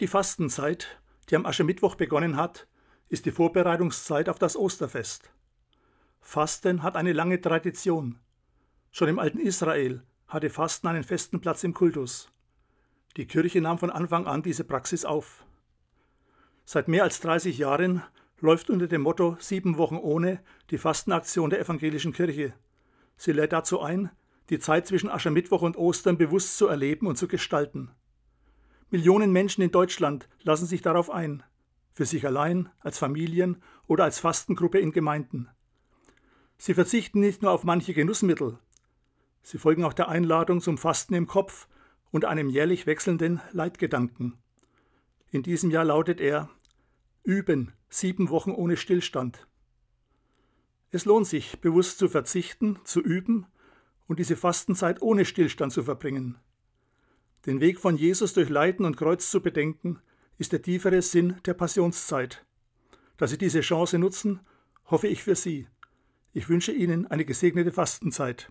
Die Fastenzeit, die am Aschermittwoch begonnen hat, ist die Vorbereitungszeit auf das Osterfest. Fasten hat eine lange Tradition. Schon im alten Israel hatte Fasten einen festen Platz im Kultus. Die Kirche nahm von Anfang an diese Praxis auf. Seit mehr als 30 Jahren läuft unter dem Motto Sieben Wochen ohne die Fastenaktion der evangelischen Kirche. Sie lädt dazu ein, die Zeit zwischen Aschermittwoch und Ostern bewusst zu erleben und zu gestalten. Millionen Menschen in Deutschland lassen sich darauf ein, für sich allein, als Familien oder als Fastengruppe in Gemeinden. Sie verzichten nicht nur auf manche Genussmittel, sie folgen auch der Einladung zum Fasten im Kopf und einem jährlich wechselnden Leitgedanken. In diesem Jahr lautet er Üben, sieben Wochen ohne Stillstand. Es lohnt sich, bewusst zu verzichten, zu üben und diese Fastenzeit ohne Stillstand zu verbringen. Den Weg von Jesus durch Leiden und Kreuz zu bedenken, ist der tiefere Sinn der Passionszeit. Dass Sie diese Chance nutzen, hoffe ich für Sie. Ich wünsche Ihnen eine gesegnete Fastenzeit.